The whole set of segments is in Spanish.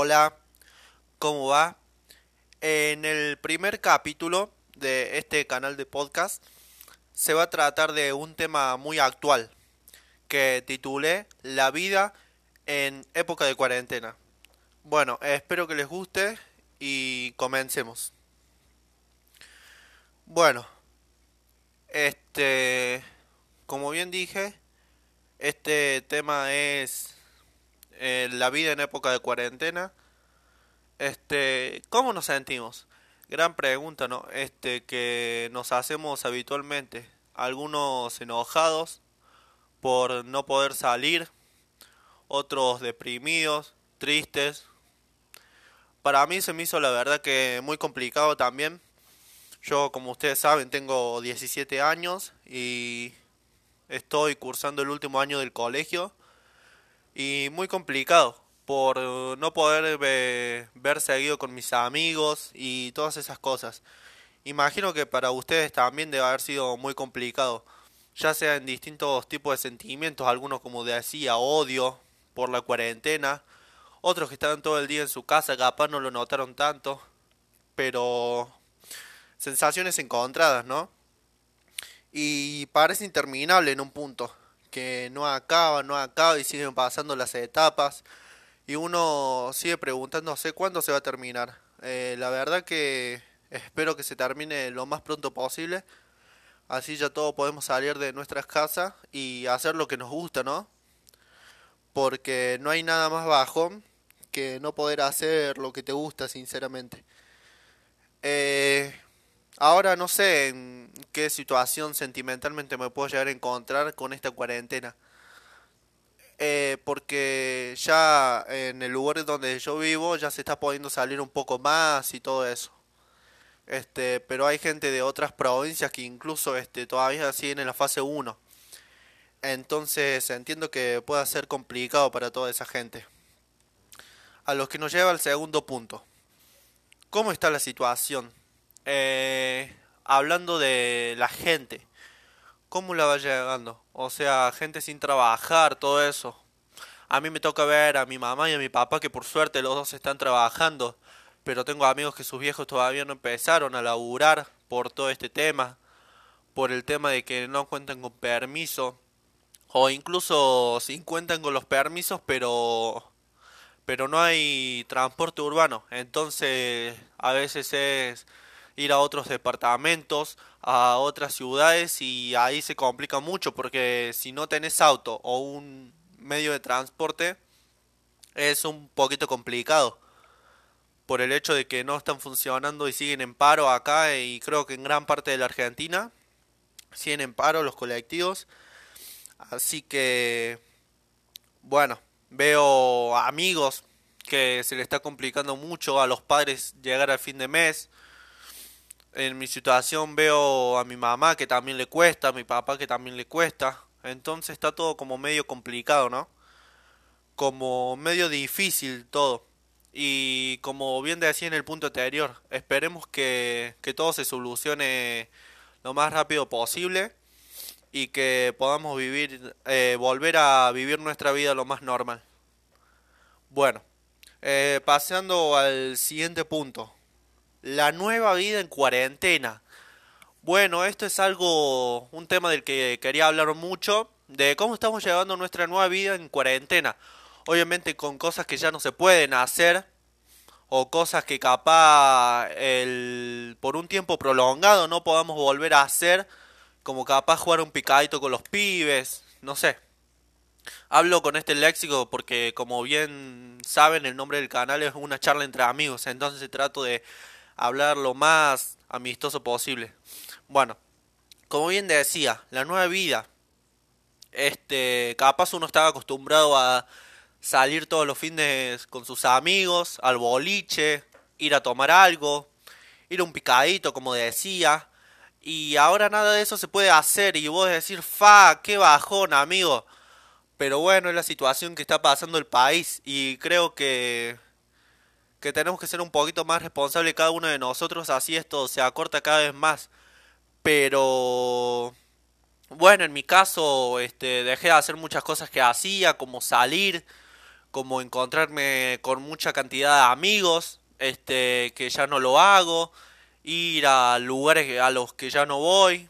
Hola, ¿cómo va? En el primer capítulo de este canal de podcast se va a tratar de un tema muy actual que titulé La vida en época de cuarentena. Bueno, espero que les guste y comencemos. Bueno, este, como bien dije, este tema es eh, la vida en época de cuarentena. Este, ¿cómo nos sentimos? Gran pregunta, ¿no? Este que nos hacemos habitualmente. Algunos enojados por no poder salir, otros deprimidos, tristes. Para mí se me hizo la verdad que muy complicado también. Yo, como ustedes saben, tengo 17 años y estoy cursando el último año del colegio y muy complicado por no poder ver seguido con mis amigos y todas esas cosas. Imagino que para ustedes también debe haber sido muy complicado, ya sea en distintos tipos de sentimientos, algunos como decía, odio por la cuarentena, otros que estaban todo el día en su casa, capaz no lo notaron tanto, pero sensaciones encontradas, ¿no? Y parece interminable en un punto, no acaba, no acaba y siguen pasando las etapas y uno sigue preguntándose cuándo se va a terminar. Eh, la verdad que espero que se termine lo más pronto posible, así ya todos podemos salir de nuestras casas y hacer lo que nos gusta, ¿no? Porque no hay nada más bajo que no poder hacer lo que te gusta, sinceramente. Eh, Ahora no sé qué situación sentimentalmente me puedo llegar a encontrar con esta cuarentena. Eh, porque ya en el lugar donde yo vivo ya se está pudiendo salir un poco más y todo eso. Este, pero hay gente de otras provincias que incluso este, todavía siguen en la fase 1. Entonces entiendo que pueda ser complicado para toda esa gente. A los que nos lleva al segundo punto. ¿Cómo está la situación? Eh, hablando de la gente, ¿cómo la va llegando? O sea, gente sin trabajar, todo eso. A mí me toca ver a mi mamá y a mi papá que por suerte los dos están trabajando, pero tengo amigos que sus viejos todavía no empezaron a laburar por todo este tema, por el tema de que no cuentan con permiso, o incluso sí cuentan con los permisos, pero pero no hay transporte urbano, entonces a veces es ir a otros departamentos, a otras ciudades y ahí se complica mucho porque si no tenés auto o un medio de transporte es un poquito complicado por el hecho de que no están funcionando y siguen en paro acá y creo que en gran parte de la Argentina siguen en paro los colectivos. Así que bueno veo amigos que se le está complicando mucho a los padres llegar al fin de mes en mi situación veo a mi mamá que también le cuesta, a mi papá que también le cuesta. Entonces está todo como medio complicado, ¿no? Como medio difícil todo. Y como bien decía en el punto anterior, esperemos que, que todo se solucione lo más rápido posible y que podamos vivir, eh, volver a vivir nuestra vida lo más normal. Bueno, eh, pasando al siguiente punto la nueva vida en cuarentena. Bueno, esto es algo, un tema del que quería hablar mucho, de cómo estamos llevando nuestra nueva vida en cuarentena. Obviamente con cosas que ya no se pueden hacer, o cosas que capaz el, por un tiempo prolongado no podamos volver a hacer, como capaz jugar un picadito con los pibes, no sé. Hablo con este léxico porque como bien saben el nombre del canal es una charla entre amigos, entonces trato de hablar lo más amistoso posible. Bueno, como bien decía, la nueva vida. Este, capaz uno estaba acostumbrado a salir todos los fines con sus amigos, al boliche, ir a tomar algo, ir a un picadito, como decía. Y ahora nada de eso se puede hacer y vos decir, fa, qué bajón, amigo. Pero bueno, es la situación que está pasando el país y creo que que tenemos que ser un poquito más responsables cada uno de nosotros, así esto se acorta cada vez más. Pero bueno, en mi caso, este, dejé de hacer muchas cosas que hacía, como salir, como encontrarme con mucha cantidad de amigos, este, que ya no lo hago, ir a lugares a los que ya no voy.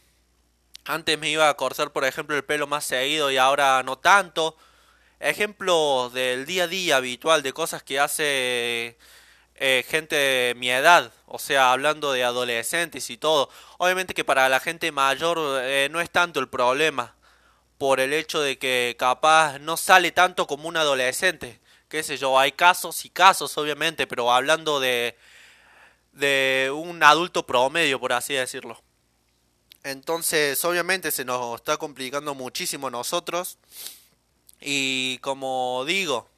Antes me iba a cortar, por ejemplo, el pelo más seguido y ahora no tanto. Ejemplos del día a día habitual de cosas que hace eh, gente de mi edad, o sea, hablando de adolescentes y todo. Obviamente que para la gente mayor eh, no es tanto el problema, por el hecho de que capaz no sale tanto como un adolescente. Qué sé yo, hay casos y casos, obviamente, pero hablando de, de un adulto promedio, por así decirlo. Entonces, obviamente se nos está complicando muchísimo a nosotros. Y como digo,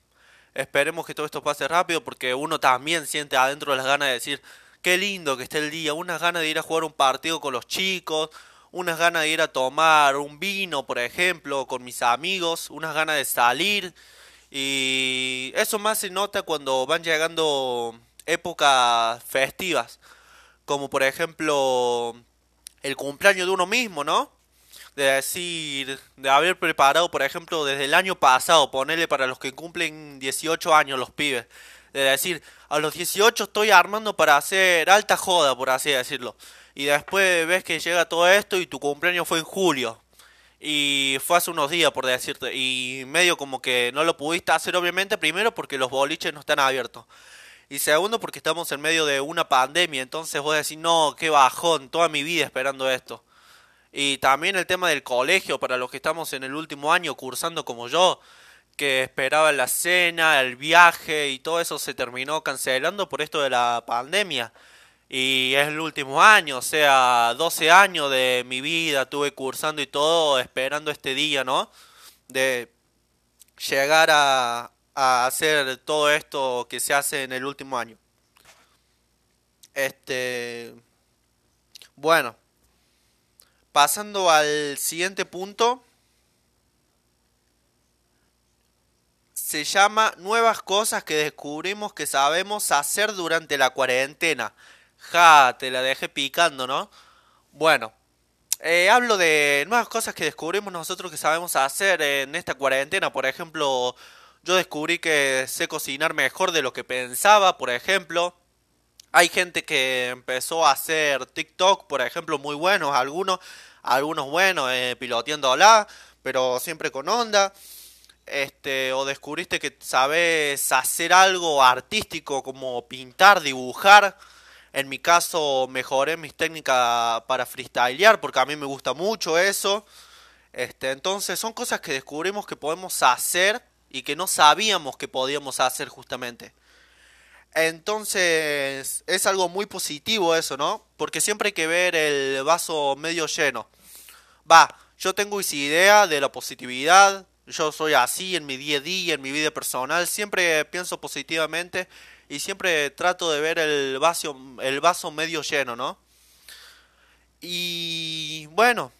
esperemos que todo esto pase rápido porque uno también siente adentro las ganas de decir, qué lindo que esté el día, unas ganas de ir a jugar un partido con los chicos, unas ganas de ir a tomar un vino, por ejemplo, con mis amigos, unas ganas de salir. Y eso más se nota cuando van llegando épocas festivas, como por ejemplo el cumpleaños de uno mismo, ¿no? De decir, de haber preparado, por ejemplo, desde el año pasado, ponerle para los que cumplen 18 años los pibes, de decir, a los 18 estoy armando para hacer alta joda, por así decirlo. Y después ves que llega todo esto y tu cumpleaños fue en julio. Y fue hace unos días, por decirte. Y medio como que no lo pudiste hacer, obviamente, primero porque los boliches no están abiertos. Y segundo porque estamos en medio de una pandemia. Entonces vos decís, no, qué bajón, toda mi vida esperando esto. Y también el tema del colegio, para los que estamos en el último año cursando como yo, que esperaba la cena, el viaje y todo eso se terminó cancelando por esto de la pandemia. Y es el último año, o sea, 12 años de mi vida tuve cursando y todo esperando este día, ¿no? De llegar a, a hacer todo esto que se hace en el último año. Este. Bueno. Pasando al siguiente punto. Se llama Nuevas cosas que descubrimos que sabemos hacer durante la cuarentena. Ja, te la dejé picando, ¿no? Bueno, eh, hablo de nuevas cosas que descubrimos nosotros que sabemos hacer en esta cuarentena. Por ejemplo, yo descubrí que sé cocinar mejor de lo que pensaba, por ejemplo. Hay gente que empezó a hacer TikTok, por ejemplo, muy buenos, algunos, algunos buenos, eh, piloteándola, pero siempre con onda. Este, o descubriste que sabes hacer algo artístico como pintar, dibujar. En mi caso mejoré mis técnicas para freestylear porque a mí me gusta mucho eso. Este, entonces son cosas que descubrimos que podemos hacer y que no sabíamos que podíamos hacer justamente. Entonces es algo muy positivo eso, ¿no? Porque siempre hay que ver el vaso medio lleno. Va, yo tengo esa idea de la positividad, yo soy así en mi día a día, en mi vida personal, siempre pienso positivamente y siempre trato de ver el vaso, el vaso medio lleno, ¿no? Y bueno,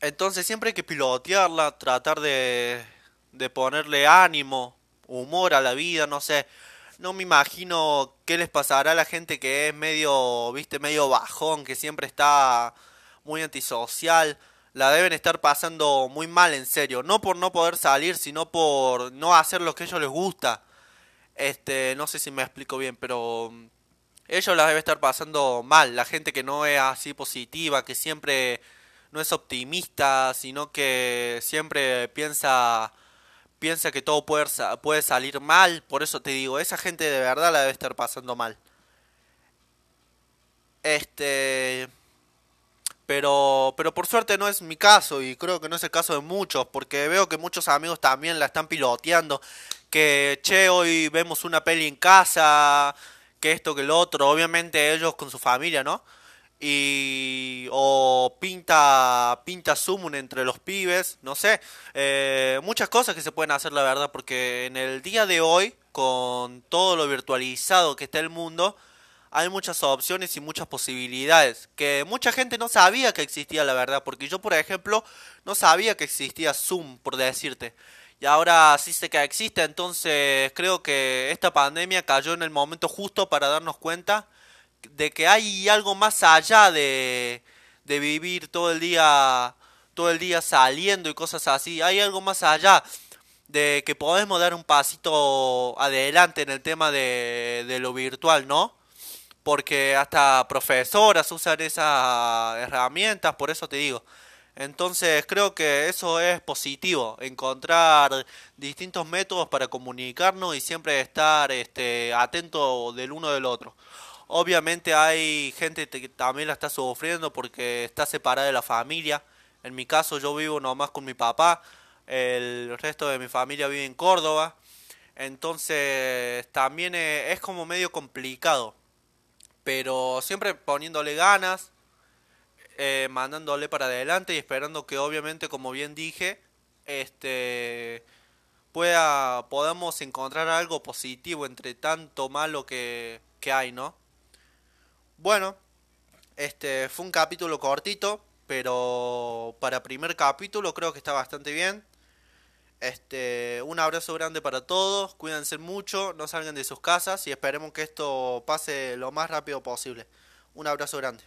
entonces siempre hay que pilotearla, tratar de, de ponerle ánimo, humor a la vida, no sé. No me imagino qué les pasará a la gente que es medio, viste, medio bajón, que siempre está muy antisocial. La deben estar pasando muy mal, en serio. No por no poder salir, sino por no hacer lo que a ellos les gusta. Este, no sé si me explico bien, pero ellos la deben estar pasando mal. La gente que no es así positiva, que siempre no es optimista, sino que siempre piensa piensa que todo puede, salir mal, por eso te digo, esa gente de verdad la debe estar pasando mal. Este pero pero por suerte no es mi caso y creo que no es el caso de muchos, porque veo que muchos amigos también la están piloteando, que che, hoy vemos una peli en casa, que esto que lo otro, obviamente ellos con su familia, ¿no? y pinta pinta entre los pibes, no sé, eh, muchas cosas que se pueden hacer la verdad, porque en el día de hoy, con todo lo virtualizado que está el mundo, hay muchas opciones y muchas posibilidades que mucha gente no sabía que existía la verdad, porque yo por ejemplo no sabía que existía Zoom, por decirte. Y ahora sí sé que existe, entonces creo que esta pandemia cayó en el momento justo para darnos cuenta de que hay algo más allá de, de vivir todo el día todo el día saliendo y cosas así. Hay algo más allá. de que podemos dar un pasito adelante en el tema de, de lo virtual, ¿no? Porque hasta profesoras usan esas herramientas, por eso te digo. Entonces creo que eso es positivo, encontrar distintos métodos para comunicarnos y siempre estar este, atento del uno del otro. Obviamente hay gente que también la está sufriendo porque está separada de la familia. En mi caso yo vivo nomás con mi papá, el resto de mi familia vive en Córdoba. Entonces también es como medio complicado. Pero siempre poniéndole ganas, eh, mandándole para adelante y esperando que obviamente, como bien dije, este pueda podamos encontrar algo positivo entre tanto malo que, que hay, ¿no? Bueno, este fue un capítulo cortito, pero para primer capítulo creo que está bastante bien. Este, un abrazo grande para todos, cuídense mucho, no salgan de sus casas y esperemos que esto pase lo más rápido posible. Un abrazo grande.